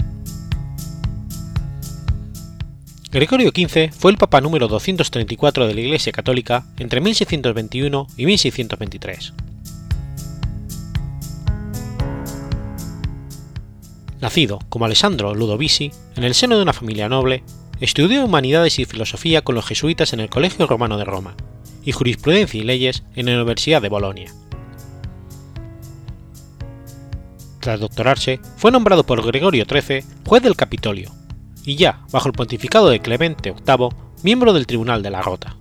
Gregorio XV fue el papa número 234 de la Iglesia Católica entre 1621 y 1623. Nacido como Alessandro Ludovisi en el seno de una familia noble, estudió humanidades y filosofía con los jesuitas en el Colegio Romano de Roma y jurisprudencia y leyes en la Universidad de Bolonia. Tras doctorarse, fue nombrado por Gregorio XIII juez del Capitolio y ya, bajo el pontificado de Clemente VIII, miembro del Tribunal de la Rota.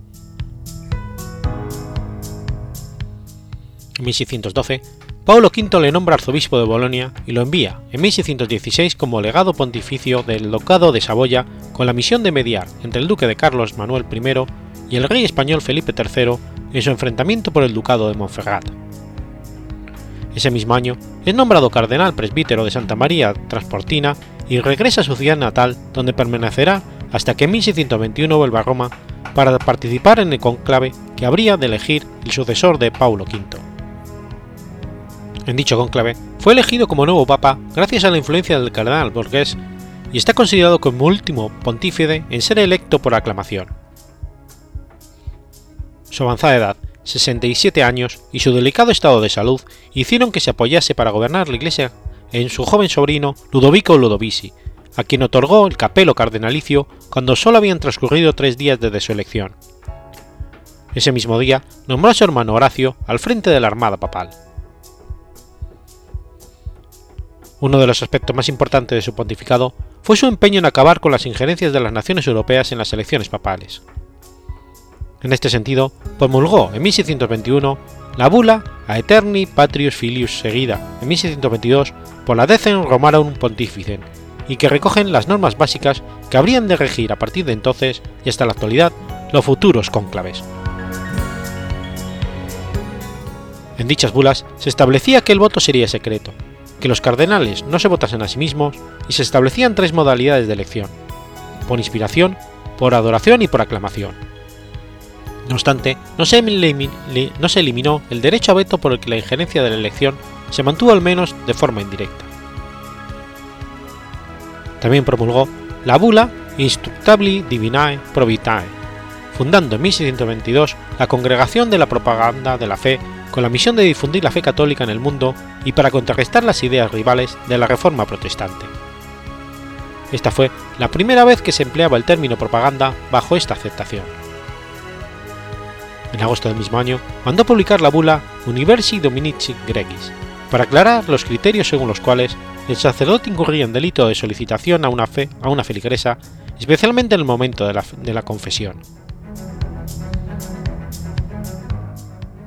En 1612, Paulo V le nombra arzobispo de Bolonia y lo envía en 1616 como legado pontificio del Ducado de Saboya con la misión de mediar entre el duque de Carlos Manuel I y el rey español Felipe III en su enfrentamiento por el ducado de Montferrat. Ese mismo año es nombrado cardenal presbítero de Santa María Transportina y regresa a su ciudad natal, donde permanecerá hasta que en 1621 vuelva a Roma para participar en el conclave que habría de elegir el sucesor de Paulo V. En dicho conclave fue elegido como nuevo papa gracias a la influencia del cardenal Borghese y está considerado como último pontífice en ser electo por aclamación. Su avanzada edad, 67 años, y su delicado estado de salud hicieron que se apoyase para gobernar la Iglesia en su joven sobrino Ludovico Ludovisi, a quien otorgó el capelo cardenalicio cuando solo habían transcurrido tres días desde su elección. Ese mismo día nombró a su hermano Horacio al frente de la Armada Papal. Uno de los aspectos más importantes de su pontificado fue su empeño en acabar con las injerencias de las naciones europeas en las elecciones papales. En este sentido, promulgó en 1621 la bula Aeterni Patrius Filius seguida en 1622 por la Decen Romarum Pontificem y que recogen las normas básicas que habrían de regir a partir de entonces y hasta la actualidad los futuros cónclaves. En dichas bulas se establecía que el voto sería secreto, que los cardenales no se votasen a sí mismos y se establecían tres modalidades de elección, por inspiración, por adoración y por aclamación no obstante, no se, eliminó el derecho a veto por el que la injerencia de la elección se mantuvo al menos de forma indirecta. También promulgó la bula Instructabili Divinae Probitae, fundando en 1622 la Congregación de la Propaganda de la Fe con la misión de difundir la fe católica en el mundo y para contrarrestar las ideas rivales de la Reforma protestante. Esta fue la primera vez que se empleaba el término propaganda bajo esta aceptación en agosto del mismo año, mandó publicar la bula Universi Dominici Gregis, para aclarar los criterios según los cuales el sacerdote incurría en delito de solicitación a una, fe, a una feligresa, especialmente en el momento de la, de la confesión.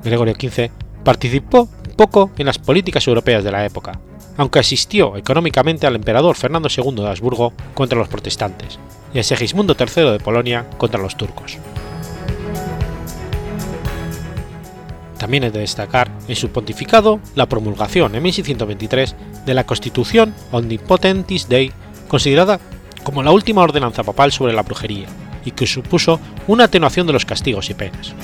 Gregorio XV participó poco en las políticas europeas de la época, aunque asistió económicamente al emperador Fernando II de Habsburgo contra los protestantes y a Segismundo III de Polonia contra los turcos. También es de destacar en su pontificado la promulgación en 1623 de la Constitución Omnipotentis Dei, considerada como la última ordenanza papal sobre la brujería, y que supuso una atenuación de los castigos y penas.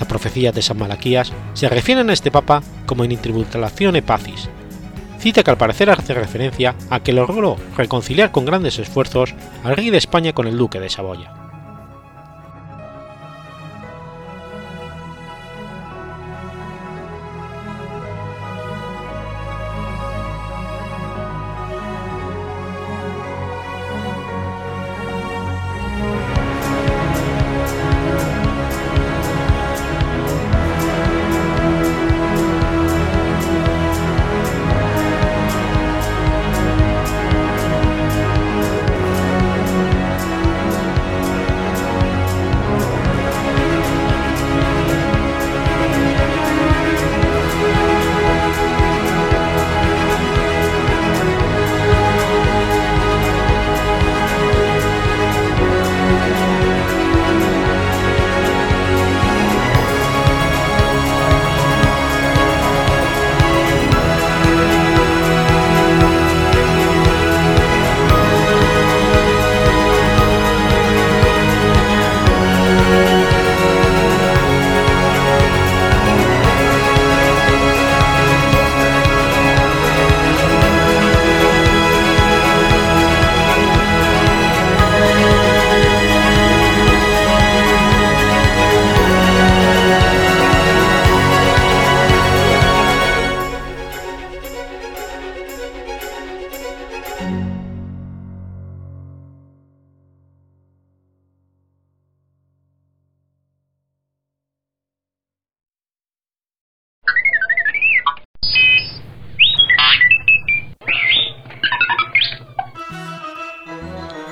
La profecía de San Malaquías se refiere a este papa como en Intributalazione Pacis, cita que al parecer hace referencia a que logró reconciliar con grandes esfuerzos al rey de España con el duque de Saboya.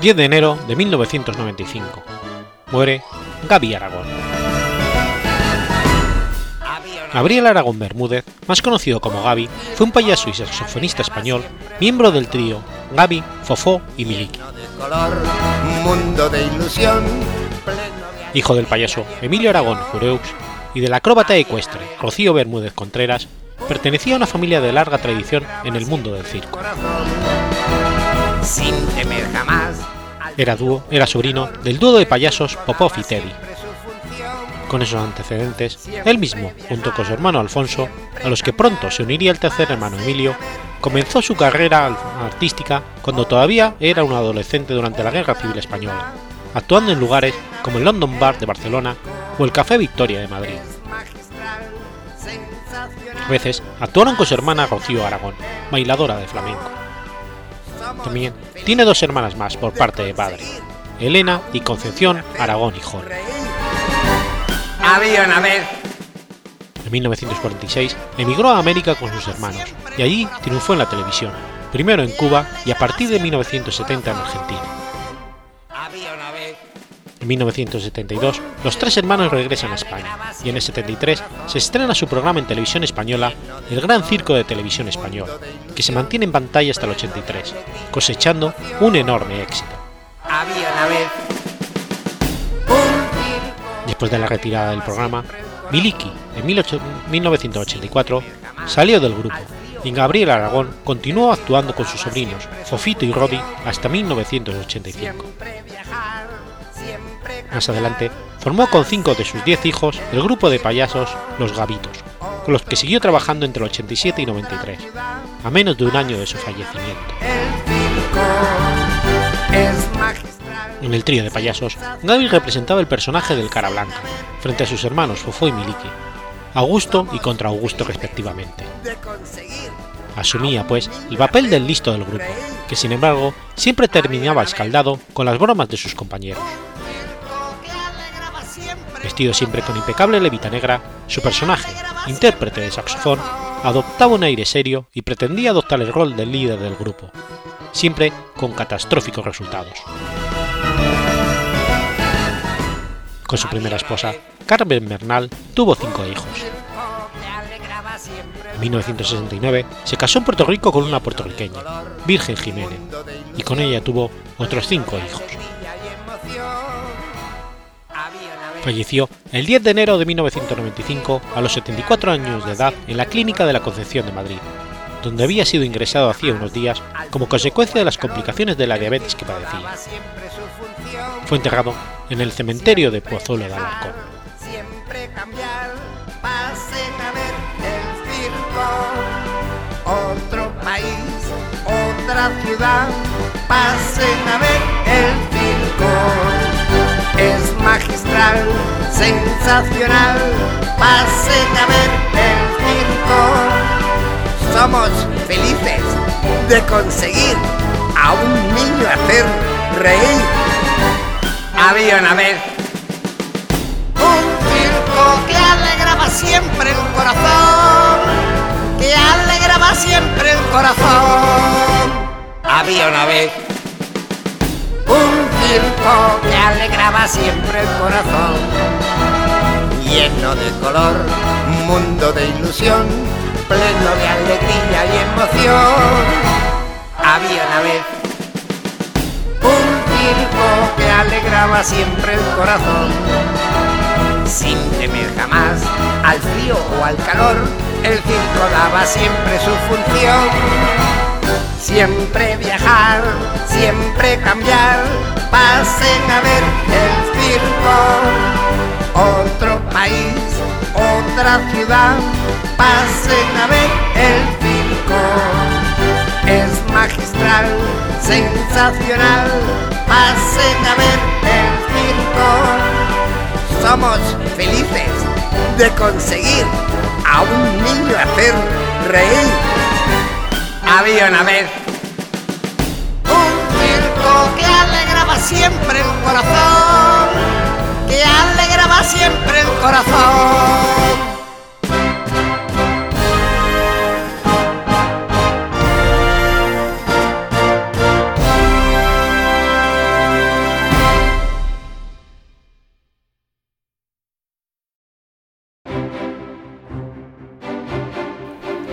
10 de enero de 1995. Muere Gaby Aragón. Gabriel Aragón Bermúdez, más conocido como Gaby, fue un payaso y saxofonista español, miembro del trío Gaby, Fofó y Miliki. Hijo del payaso Emilio Aragón Jureux y del acróbata ecuestre Rocío Bermúdez Contreras, pertenecía a una familia de larga tradición en el mundo del circo. Era, dúo, era sobrino del dúo de payasos Popov y Teddy. Con esos antecedentes, él mismo, junto con su hermano Alfonso, a los que pronto se uniría el tercer hermano Emilio, comenzó su carrera artística cuando todavía era un adolescente durante la Guerra Civil Española, actuando en lugares como el London Bar de Barcelona o el Café Victoria de Madrid. A veces actuaron con su hermana Rocío Aragón, bailadora de flamenco. También tiene dos hermanas más por parte de padre, Elena y Concepción Aragón y Jón. Había una vez. En 1946 emigró a América con sus hermanos y allí triunfó en la televisión, primero en Cuba y a partir de 1970 en Argentina. En 1972, los tres hermanos regresan a España y en el 73 se estrena su programa en televisión española El Gran Circo de Televisión Española, que se mantiene en pantalla hasta el 83, cosechando un enorme éxito. Después de la retirada del programa, Miliki, en 1984, salió del grupo y Gabriel Aragón continuó actuando con sus sobrinos, Fofito y Rodi, hasta 1985. Más adelante, formó con cinco de sus diez hijos el grupo de payasos Los Gavitos, con los que siguió trabajando entre el 87 y 93, a menos de un año de su fallecimiento. En el trío de payasos, Gaby representaba el personaje del cara blanca, frente a sus hermanos Fofo y Miliki, Augusto y contra Augusto respectivamente. Asumía, pues, el papel del listo del grupo, que sin embargo siempre terminaba escaldado con las bromas de sus compañeros. Vestido siempre con impecable levita negra, su personaje, intérprete de saxofón, adoptaba un aire serio y pretendía adoptar el rol del líder del grupo, siempre con catastróficos resultados. Con su primera esposa, Carmen Bernal, tuvo cinco hijos. En 1969 se casó en Puerto Rico con una puertorriqueña, Virgen Jiménez, y con ella tuvo otros cinco hijos. Falleció el 10 de enero de 1995 a los 74 años de edad en la Clínica de la Concepción de Madrid, donde había sido ingresado hacía unos días como consecuencia de las complicaciones de la diabetes que padecía. Fue enterrado en el cementerio de Pozuelo de Alarcón. Otro país, otra ciudad, pasen a ver el circo es magistral, sensacional. Pasen a ver el circo. Somos felices de conseguir a un niño hacer reír. Había una vez un circo que alegraba siempre el corazón, que alegraba siempre el corazón. Había una vez un circo que alegraba siempre el corazón. Lleno de color, mundo de ilusión, pleno de alegría y emoción. Había una vez un circo que alegraba siempre el corazón. Sin temer jamás al frío o al calor, el circo daba siempre su función Siempre viajar, siempre cambiar, pasen a ver el circo. Otro país, otra ciudad, pasen a ver el circo. Es magistral, sensacional, pasen a ver el circo. Somos felices de conseguir a un niño hacer reír había una vez un circo que alegraba siempre el corazón, que alegraba siempre el corazón.